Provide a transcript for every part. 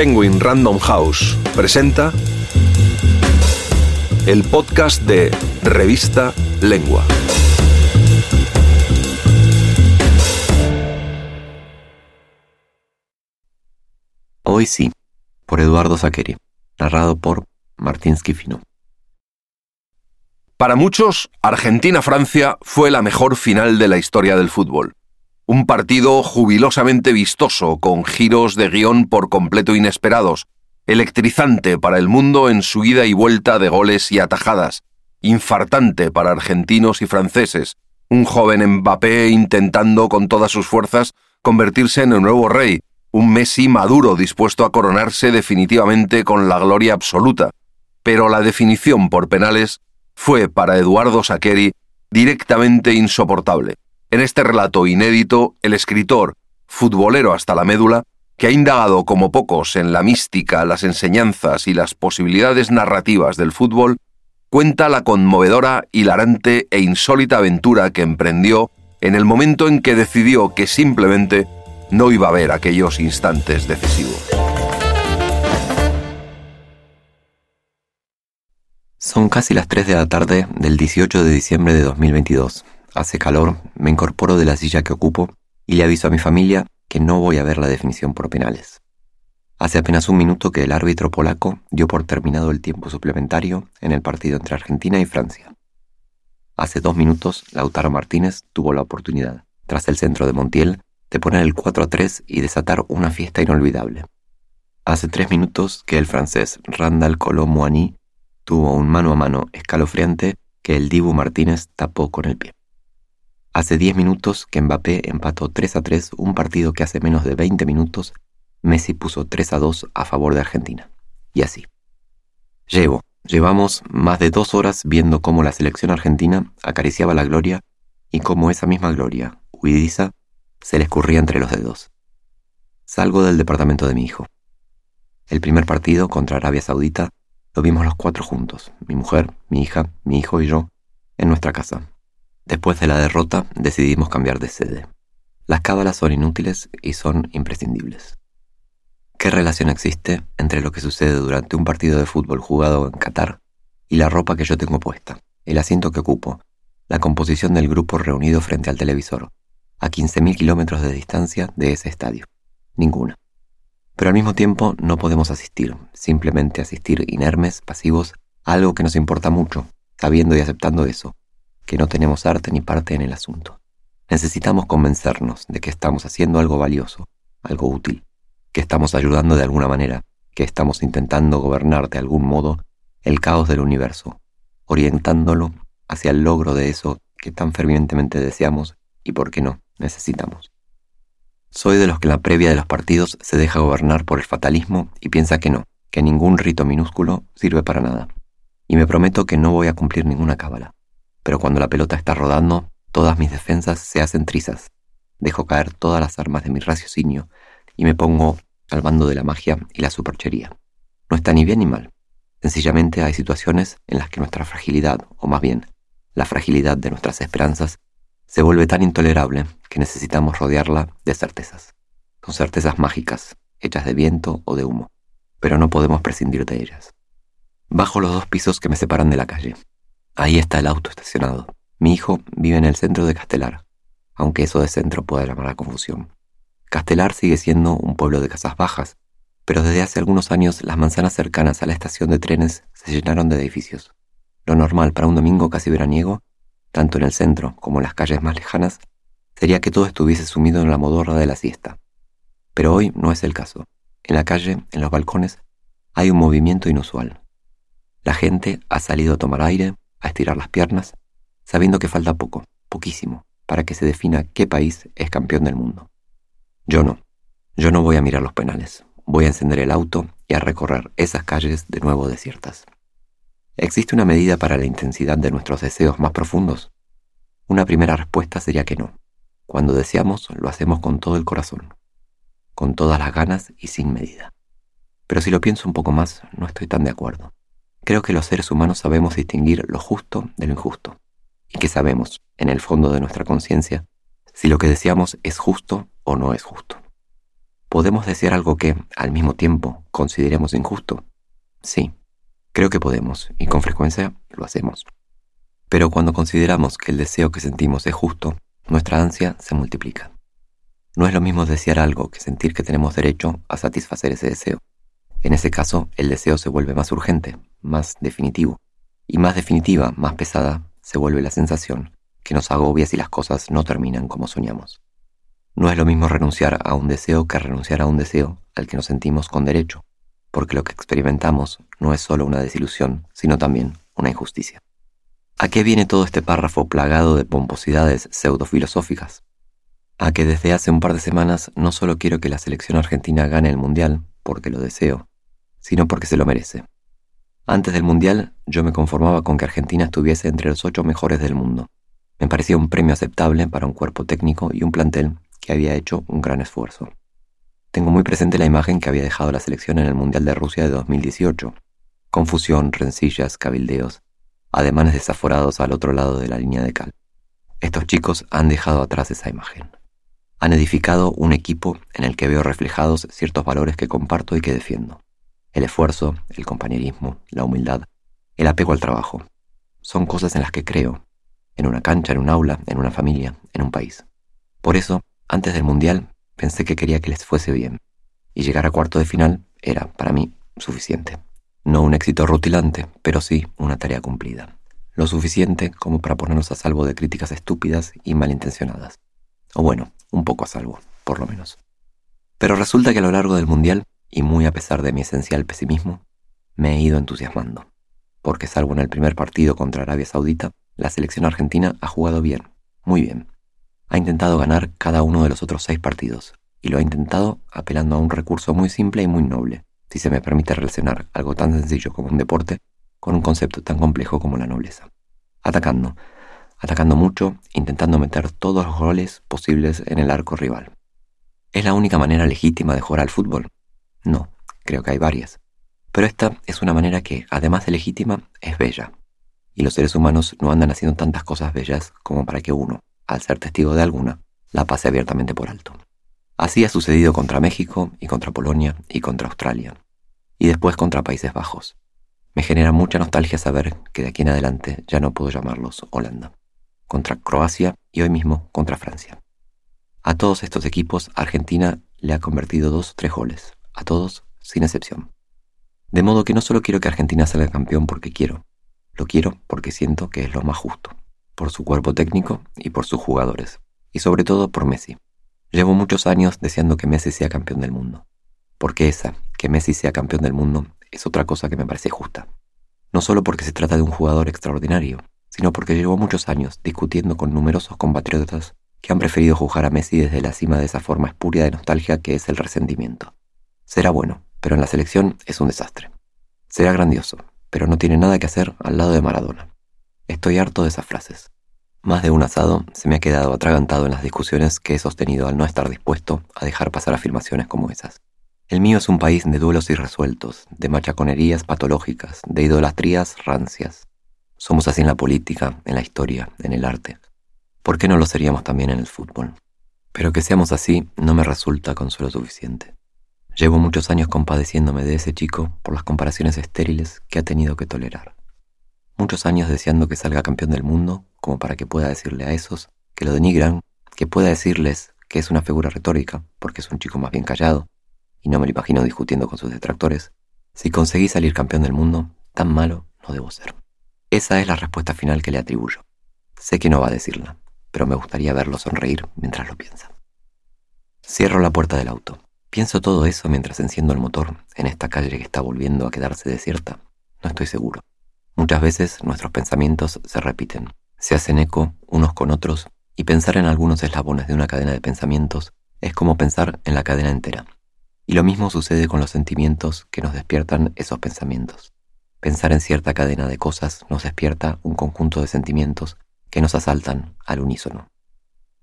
Penguin Random House presenta el podcast de Revista Lengua. Hoy sí, por Eduardo Zaqueri, narrado por Martín Schifino. Para muchos, Argentina-Francia fue la mejor final de la historia del fútbol. Un partido jubilosamente vistoso, con giros de guion por completo inesperados, electrizante para el mundo en su ida y vuelta de goles y atajadas, infartante para argentinos y franceses, un joven Mbappé intentando con todas sus fuerzas convertirse en el nuevo rey, un Messi maduro dispuesto a coronarse definitivamente con la gloria absoluta. Pero la definición por penales fue para Eduardo Saqueri directamente insoportable. En este relato inédito, el escritor, futbolero hasta la médula, que ha indagado como pocos en la mística, las enseñanzas y las posibilidades narrativas del fútbol, cuenta la conmovedora, hilarante e insólita aventura que emprendió en el momento en que decidió que simplemente no iba a haber aquellos instantes decisivos. Son casi las 3 de la tarde del 18 de diciembre de 2022 Hace calor, me incorporo de la silla que ocupo y le aviso a mi familia que no voy a ver la definición por penales. Hace apenas un minuto que el árbitro polaco dio por terminado el tiempo suplementario en el partido entre Argentina y Francia. Hace dos minutos, Lautaro Martínez tuvo la oportunidad, tras el centro de Montiel, de poner el 4 a 3 y desatar una fiesta inolvidable. Hace tres minutos que el francés Randall Colomboigny tuvo un mano a mano escalofriante que el Dibu Martínez tapó con el pie. Hace 10 minutos que Mbappé empató 3 a 3 un partido que hace menos de 20 minutos Messi puso 3 a 2 a favor de Argentina. Y así. Llevo, llevamos más de dos horas viendo cómo la selección argentina acariciaba la gloria y cómo esa misma gloria, huidiza, se le escurría entre los dedos. Salgo del departamento de mi hijo. El primer partido contra Arabia Saudita lo vimos los cuatro juntos, mi mujer, mi hija, mi hijo y yo, en nuestra casa, Después de la derrota decidimos cambiar de sede. Las cábalas son inútiles y son imprescindibles. ¿Qué relación existe entre lo que sucede durante un partido de fútbol jugado en Qatar y la ropa que yo tengo puesta, el asiento que ocupo, la composición del grupo reunido frente al televisor, a 15.000 kilómetros de distancia de ese estadio? Ninguna. Pero al mismo tiempo no podemos asistir, simplemente asistir inermes, pasivos, a algo que nos importa mucho, sabiendo y aceptando eso, que no tenemos arte ni parte en el asunto. Necesitamos convencernos de que estamos haciendo algo valioso, algo útil, que estamos ayudando de alguna manera, que estamos intentando gobernar de algún modo el caos del universo, orientándolo hacia el logro de eso que tan fervientemente deseamos y, por qué no, necesitamos. Soy de los que en la previa de los partidos se deja gobernar por el fatalismo y piensa que no, que ningún rito minúsculo sirve para nada. Y me prometo que no voy a cumplir ninguna cábala pero cuando la pelota está rodando, todas mis defensas se hacen trizas. Dejo caer todas las armas de mi raciocinio y me pongo al bando de la magia y la superchería. No está ni bien ni mal. Sencillamente hay situaciones en las que nuestra fragilidad, o más bien, la fragilidad de nuestras esperanzas, se vuelve tan intolerable que necesitamos rodearla de certezas. Son certezas mágicas, hechas de viento o de humo, pero no podemos prescindir de ellas. Bajo los dos pisos que me separan de la calle. Ahí está el auto estacionado. Mi hijo vive en el centro de Castelar, aunque eso de centro pueda llamar a confusión. Castelar sigue siendo un pueblo de casas bajas, pero desde hace algunos años las manzanas cercanas a la estación de trenes se llenaron de edificios. Lo normal para un domingo casi veraniego, tanto en el centro como en las calles más lejanas, sería que todo estuviese sumido en la modorra de la siesta. Pero hoy no es el caso. En la calle, en los balcones, hay un movimiento inusual. La gente ha salido a tomar aire, a estirar las piernas, sabiendo que falta poco, poquísimo, para que se defina qué país es campeón del mundo. Yo no. Yo no voy a mirar los penales. Voy a encender el auto y a recorrer esas calles de nuevo desiertas. ¿Existe una medida para la intensidad de nuestros deseos más profundos? Una primera respuesta sería que no. Cuando deseamos, lo hacemos con todo el corazón, con todas las ganas y sin medida. Pero si lo pienso un poco más, no estoy tan de acuerdo. Creo que los seres humanos sabemos distinguir lo justo de lo injusto, y que sabemos, en el fondo de nuestra conciencia, si lo que deseamos es justo o no es justo. ¿Podemos desear algo que, al mismo tiempo, consideremos injusto? Sí, creo que podemos, y con frecuencia lo hacemos. Pero cuando consideramos que el deseo que sentimos es justo, nuestra ansia se multiplica. No es lo mismo desear algo que sentir que tenemos derecho a satisfacer ese deseo. En ese caso, el deseo se vuelve más urgente, más definitivo, y más definitiva, más pesada, se vuelve la sensación que nos agobia si las cosas no terminan como soñamos. No es lo mismo renunciar a un deseo que renunciar a un deseo al que nos sentimos con derecho, porque lo que experimentamos no es solo una desilusión, sino también una injusticia. ¿A qué viene todo este párrafo plagado de pomposidades pseudofilosóficas? A que desde hace un par de semanas no solo quiero que la selección argentina gane el Mundial, porque lo deseo, sino porque se lo merece. Antes del Mundial yo me conformaba con que Argentina estuviese entre los ocho mejores del mundo. Me parecía un premio aceptable para un cuerpo técnico y un plantel que había hecho un gran esfuerzo. Tengo muy presente la imagen que había dejado la selección en el Mundial de Rusia de 2018. Confusión, rencillas, cabildeos, ademanes desaforados al otro lado de la línea de cal. Estos chicos han dejado atrás esa imagen. Han edificado un equipo en el que veo reflejados ciertos valores que comparto y que defiendo. El esfuerzo, el compañerismo, la humildad, el apego al trabajo. Son cosas en las que creo, en una cancha, en un aula, en una familia, en un país. Por eso, antes del Mundial, pensé que quería que les fuese bien, y llegar a cuarto de final era, para mí, suficiente. No un éxito rutilante, pero sí una tarea cumplida. Lo suficiente como para ponernos a salvo de críticas estúpidas y malintencionadas. O bueno, un poco a salvo, por lo menos. Pero resulta que a lo largo del Mundial, y muy a pesar de mi esencial pesimismo, me he ido entusiasmando. Porque salvo en el primer partido contra Arabia Saudita, la selección argentina ha jugado bien, muy bien ha intentado ganar cada uno de los otros seis partidos, y lo ha intentado apelando a un recurso muy simple y muy noble, si se me permite relacionar algo tan sencillo como un deporte con un concepto tan complejo como la nobleza. Atacando, atacando mucho, intentando meter todos los goles posibles en el arco rival. ¿Es la única manera legítima de jugar al fútbol? No, creo que hay varias. Pero esta es una manera que, además de legítima, es bella. Y los seres humanos no andan haciendo tantas cosas bellas como para que uno, al ser testigo de alguna, la pase abiertamente por alto. Así ha sucedido contra México y contra Polonia y contra Australia, y después contra Países Bajos. Me genera mucha nostalgia saber que de aquí en adelante ya no puedo llamarlos Holanda. Contra Croacia y hoy mismo contra Francia. A todos estos equipos Argentina le ha convertido dos o tres goles, a todos sin excepción. De modo que no solo quiero que Argentina salga campeón porque quiero, lo quiero porque siento que es lo más justo por su cuerpo técnico y por sus jugadores, y sobre todo por Messi. Llevo muchos años deseando que Messi sea campeón del mundo, porque esa, que Messi sea campeón del mundo, es otra cosa que me parece justa. No solo porque se trata de un jugador extraordinario, sino porque llevo muchos años discutiendo con numerosos compatriotas que han preferido juzgar a Messi desde la cima de esa forma espuria de nostalgia que es el resentimiento. Será bueno, pero en la selección es un desastre. Será grandioso, pero no tiene nada que hacer al lado de Maradona. Estoy harto de esas frases. Más de un asado se me ha quedado atragantado en las discusiones que he sostenido al no estar dispuesto a dejar pasar afirmaciones como esas. El mío es un país de duelos irresueltos, de machaconerías patológicas, de idolatrías rancias. Somos así en la política, en la historia, en el arte. ¿Por qué no lo seríamos también en el fútbol? Pero que seamos así no me resulta consuelo suficiente. Llevo muchos años compadeciéndome de ese chico por las comparaciones estériles que ha tenido que tolerar muchos años deseando que salga campeón del mundo, como para que pueda decirle a esos que lo denigran, que pueda decirles que es una figura retórica, porque es un chico más bien callado, y no me lo imagino discutiendo con sus detractores. Si conseguí salir campeón del mundo, tan malo no debo ser. Esa es la respuesta final que le atribuyo. Sé que no va a decirla, pero me gustaría verlo sonreír mientras lo piensa. Cierro la puerta del auto. Pienso todo eso mientras enciendo el motor en esta calle que está volviendo a quedarse desierta. No estoy seguro. Muchas veces nuestros pensamientos se repiten, se hacen eco unos con otros y pensar en algunos eslabones de una cadena de pensamientos es como pensar en la cadena entera. Y lo mismo sucede con los sentimientos que nos despiertan esos pensamientos. Pensar en cierta cadena de cosas nos despierta un conjunto de sentimientos que nos asaltan al unísono.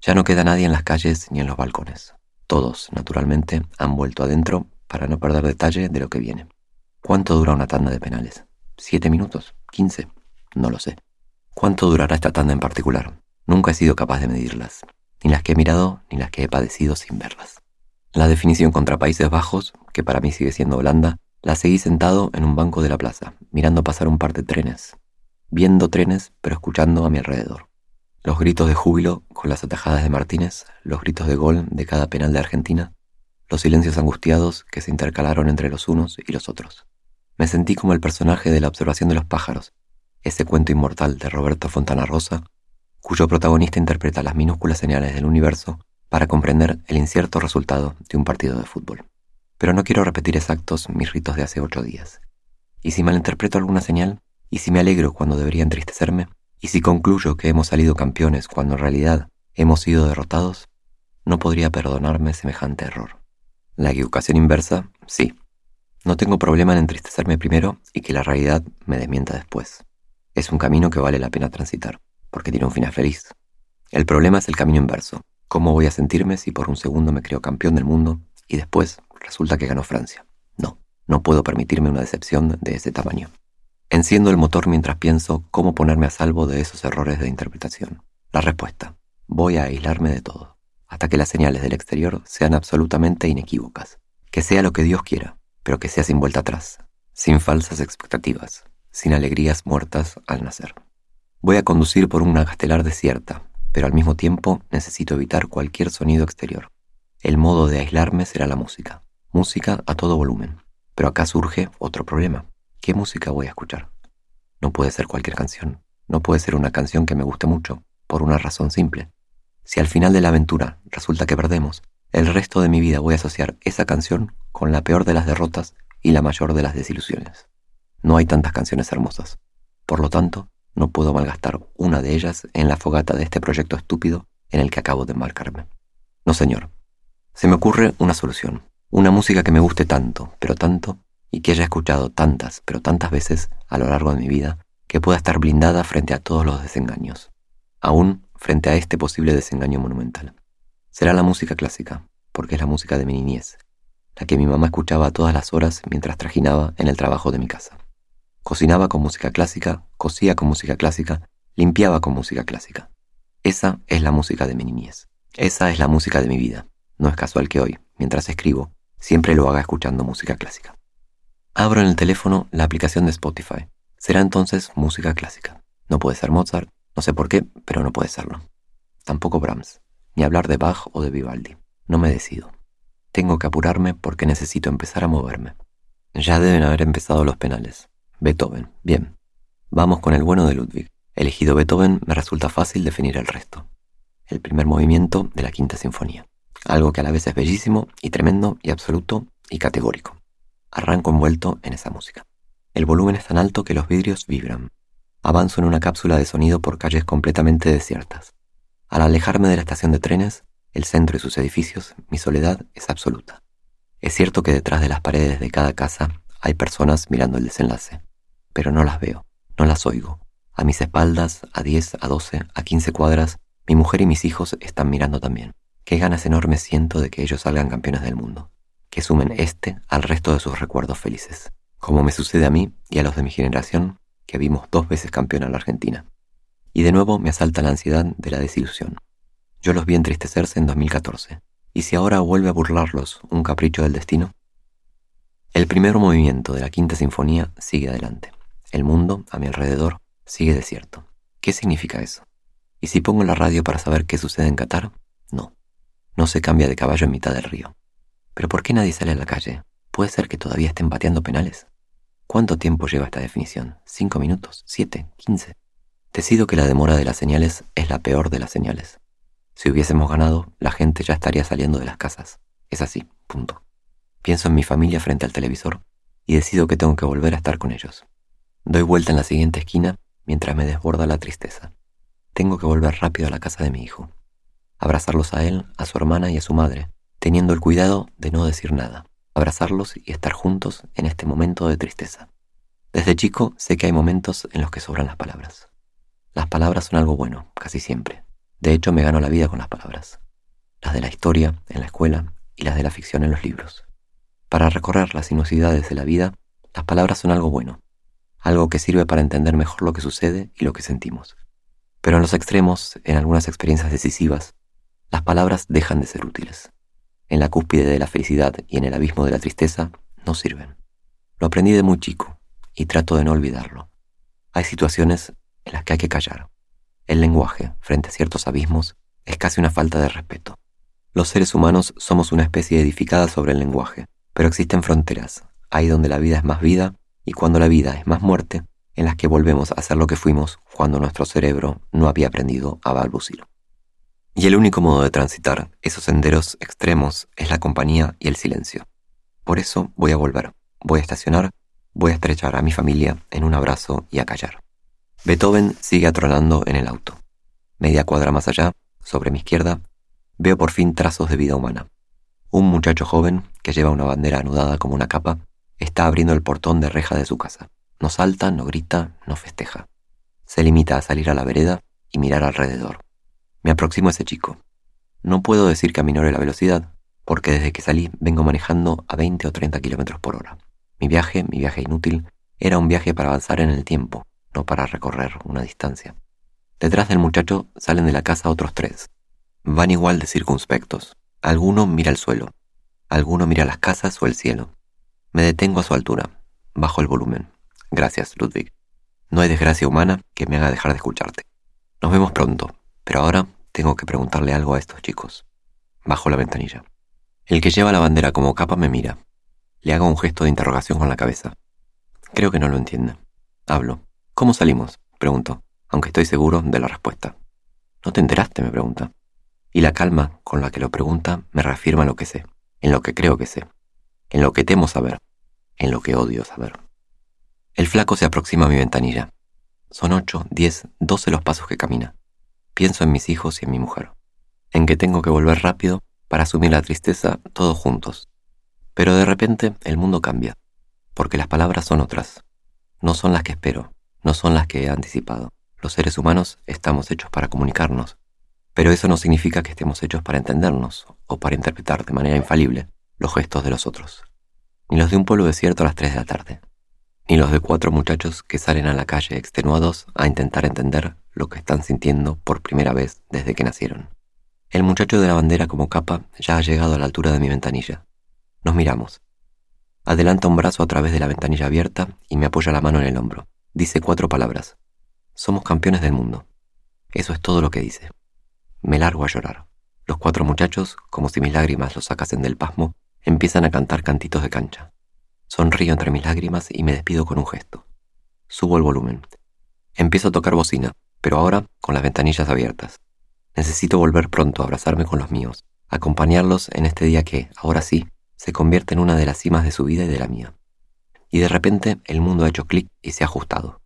Ya no queda nadie en las calles ni en los balcones. Todos, naturalmente, han vuelto adentro para no perder detalle de lo que viene. ¿Cuánto dura una tanda de penales? ¿Siete minutos? ¿Quince? No lo sé. ¿Cuánto durará esta tanda en particular? Nunca he sido capaz de medirlas, ni las que he mirado ni las que he padecido sin verlas. La definición contra Países Bajos, que para mí sigue siendo Holanda, la seguí sentado en un banco de la plaza, mirando pasar un par de trenes, viendo trenes, pero escuchando a mi alrededor. Los gritos de júbilo con las atajadas de Martínez, los gritos de gol de cada penal de Argentina, los silencios angustiados que se intercalaron entre los unos y los otros. Me sentí como el personaje de la observación de los pájaros, ese cuento inmortal de Roberto Fontana Rosa, cuyo protagonista interpreta las minúsculas señales del universo para comprender el incierto resultado de un partido de fútbol. Pero no quiero repetir exactos mis ritos de hace ocho días. ¿Y si malinterpreto alguna señal? ¿Y si me alegro cuando debería entristecerme? ¿Y si concluyo que hemos salido campeones cuando en realidad hemos sido derrotados? No podría perdonarme semejante error. La equivocación inversa, sí. No tengo problema en entristecerme primero y que la realidad me desmienta después. Es un camino que vale la pena transitar, porque tiene un final feliz. El problema es el camino inverso, ¿Cómo voy a sentirme si por un segundo me creo campeón del mundo y después resulta que ganó Francia? No, no puedo permitirme una decepción de ese tamaño. Enciendo el motor mientras pienso cómo ponerme a salvo de esos errores de interpretación. La respuesta, voy a aislarme de todo, hasta que las señales del exterior sean absolutamente inequívocas. Que sea lo que Dios quiera, pero que sea sin vuelta atrás, sin falsas expectativas, sin alegrías muertas al nacer. Voy a conducir por una castelar desierta, pero al mismo tiempo necesito evitar cualquier sonido exterior. El modo de aislarme será la música. Música a todo volumen. Pero acá surge otro problema. ¿Qué música voy a escuchar? No puede ser cualquier canción. No puede ser una canción que me guste mucho, por una razón simple. Si al final de la aventura resulta que perdemos, el resto de mi vida voy a asociar esa canción con la peor de las derrotas y la mayor de las desilusiones. No hay tantas canciones hermosas. Por lo tanto, no puedo malgastar una de ellas en la fogata de este proyecto estúpido en el que acabo de embarcarme. No, señor. Se me ocurre una solución. Una música que me guste tanto, pero tanto, y que haya escuchado tantas, pero tantas veces a lo largo de mi vida, que pueda estar blindada frente a todos los desengaños. Aún frente a este posible desengaño monumental. Será la música clásica, porque es la música de mi niñez, la que mi mamá escuchaba a todas las horas mientras trajinaba en el trabajo de mi casa. Cocinaba con música clásica, cosía con música clásica, limpiaba con música clásica. Esa es la música de mi niñez. Esa es la música de mi vida. No es casual que hoy, mientras escribo, siempre lo haga escuchando música clásica. Abro en el teléfono la aplicación de Spotify. Será entonces música clásica. No puede ser Mozart, no sé por qué, pero no puede serlo. Tampoco Brahms, ni hablar de Bach o de Vivaldi. No me decido. Tengo que apurarme porque necesito empezar a moverme. Ya deben haber empezado los penales. Beethoven. Bien. Vamos con el bueno de Ludwig. Elegido Beethoven, me resulta fácil definir el resto. El primer movimiento de la Quinta Sinfonía. Algo que a la vez es bellísimo y tremendo y absoluto y categórico. Arranco envuelto en esa música. El volumen es tan alto que los vidrios vibran. Avanzo en una cápsula de sonido por calles completamente desiertas. Al alejarme de la estación de trenes, el centro y sus edificios, mi soledad es absoluta. Es cierto que detrás de las paredes de cada casa hay personas mirando el desenlace pero no las veo, no las oigo. A mis espaldas, a 10, a 12, a 15 cuadras, mi mujer y mis hijos están mirando también. Qué ganas enormes siento de que ellos salgan campeones del mundo, que sumen este al resto de sus recuerdos felices, como me sucede a mí y a los de mi generación, que vimos dos veces campeón a la Argentina. Y de nuevo me asalta la ansiedad de la desilusión. Yo los vi entristecerse en 2014, y si ahora vuelve a burlarlos un capricho del destino, el primer movimiento de la quinta sinfonía sigue adelante. El mundo, a mi alrededor, sigue desierto. ¿Qué significa eso? ¿Y si pongo la radio para saber qué sucede en Qatar? No. No se cambia de caballo en mitad del río. ¿Pero por qué nadie sale a la calle? ¿Puede ser que todavía estén pateando penales? ¿Cuánto tiempo lleva esta definición? ¿Cinco minutos? ¿Siete? ¿Quince? Decido que la demora de las señales es la peor de las señales. Si hubiésemos ganado, la gente ya estaría saliendo de las casas. Es así, punto. Pienso en mi familia frente al televisor y decido que tengo que volver a estar con ellos. Doy vuelta en la siguiente esquina mientras me desborda la tristeza. Tengo que volver rápido a la casa de mi hijo. Abrazarlos a él, a su hermana y a su madre, teniendo el cuidado de no decir nada. Abrazarlos y estar juntos en este momento de tristeza. Desde chico sé que hay momentos en los que sobran las palabras. Las palabras son algo bueno, casi siempre. De hecho, me gano la vida con las palabras. Las de la historia, en la escuela, y las de la ficción en los libros. Para recorrer las sinuosidades de la vida, las palabras son algo bueno, algo que sirve para entender mejor lo que sucede y lo que sentimos. Pero en los extremos, en algunas experiencias decisivas, las palabras dejan de ser útiles. En la cúspide de la felicidad y en el abismo de la tristeza, no sirven. Lo aprendí de muy chico y trato de no olvidarlo. Hay situaciones en las que hay que callar. El lenguaje, frente a ciertos abismos, es casi una falta de respeto. Los seres humanos somos una especie edificada sobre el lenguaje, pero existen fronteras, ahí donde la vida es más vida y cuando la vida es más muerte, en las que volvemos a ser lo que fuimos cuando nuestro cerebro no había aprendido a balbucir. Y el único modo de transitar esos senderos extremos es la compañía y el silencio. Por eso voy a volver, voy a estacionar, voy a estrechar a mi familia en un abrazo y a callar. Beethoven sigue atronando en el auto. Media cuadra más allá, sobre mi izquierda, veo por fin trazos de vida humana. Un muchacho joven, que lleva una bandera anudada como una capa, está abriendo el portón de reja de su casa. No salta, no grita, no festeja. Se limita a salir a la vereda y mirar alrededor. Me aproximo a ese chico. No puedo decir que aminore la velocidad, porque desde que salí vengo manejando a 20 o 30 kilómetros por hora. Mi viaje, mi viaje inútil, era un viaje para avanzar en el tiempo, no para recorrer una distancia. Detrás del muchacho salen de la casa otros tres. Van igual de circunspectos. Alguno mira el suelo, alguno mira las casas o el cielo. Me detengo a su altura, bajo el volumen. Gracias, Ludwig. No hay desgracia humana que me haga dejar de escucharte. Nos vemos pronto, pero ahora tengo que preguntarle algo a estos chicos. Bajo la ventanilla. El que lleva la bandera como capa me mira. Le hago un gesto de interrogación con la cabeza. Creo que no lo entiende. Hablo. ¿Cómo salimos? Pregunto, aunque estoy seguro de la respuesta. ¿No te enteraste? me pregunta. Y la calma con la que lo pregunta me reafirma lo que sé, en lo que creo que sé, en lo que temo saber, en lo que odio saber. El flaco se aproxima a mi ventanilla. Son ocho, diez, doce los pasos que camina. Pienso en mis hijos y en mi mujer. En que tengo que volver rápido para asumir la tristeza todos juntos. Pero de repente el mundo cambia, porque las palabras son otras. No son las que espero, no son las que he anticipado. Los seres humanos estamos hechos para comunicarnos, pero eso no significa que estemos hechos para entendernos o para interpretar de manera infalible los gestos de los otros, ni los de un pueblo desierto a las tres de la tarde ni los de cuatro muchachos que salen a la calle extenuados a intentar entender lo que están sintiendo por primera vez desde que nacieron. El muchacho de la bandera como capa ya ha llegado a la altura de mi ventanilla. Nos miramos. Adelanta un brazo a través de la ventanilla abierta y me apoya la mano en el hombro. Dice cuatro palabras. Somos campeones del mundo. Eso es todo lo que dice. Me largo a llorar. Los cuatro muchachos, como si mis lágrimas los sacasen del pasmo, empiezan a cantar cantitos de cancha. Sonrío entre mis lágrimas y me despido con un gesto. Subo el volumen. Empiezo a tocar bocina, pero ahora con las ventanillas abiertas. Necesito volver pronto a abrazarme con los míos, acompañarlos en este día que, ahora sí, se convierte en una de las cimas de su vida y de la mía. Y de repente el mundo ha hecho clic y se ha ajustado.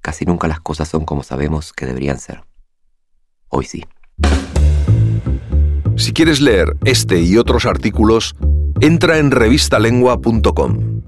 Casi nunca las cosas son como sabemos que deberían ser. Hoy sí. Si quieres leer este y otros artículos, entra en revistalengua.com.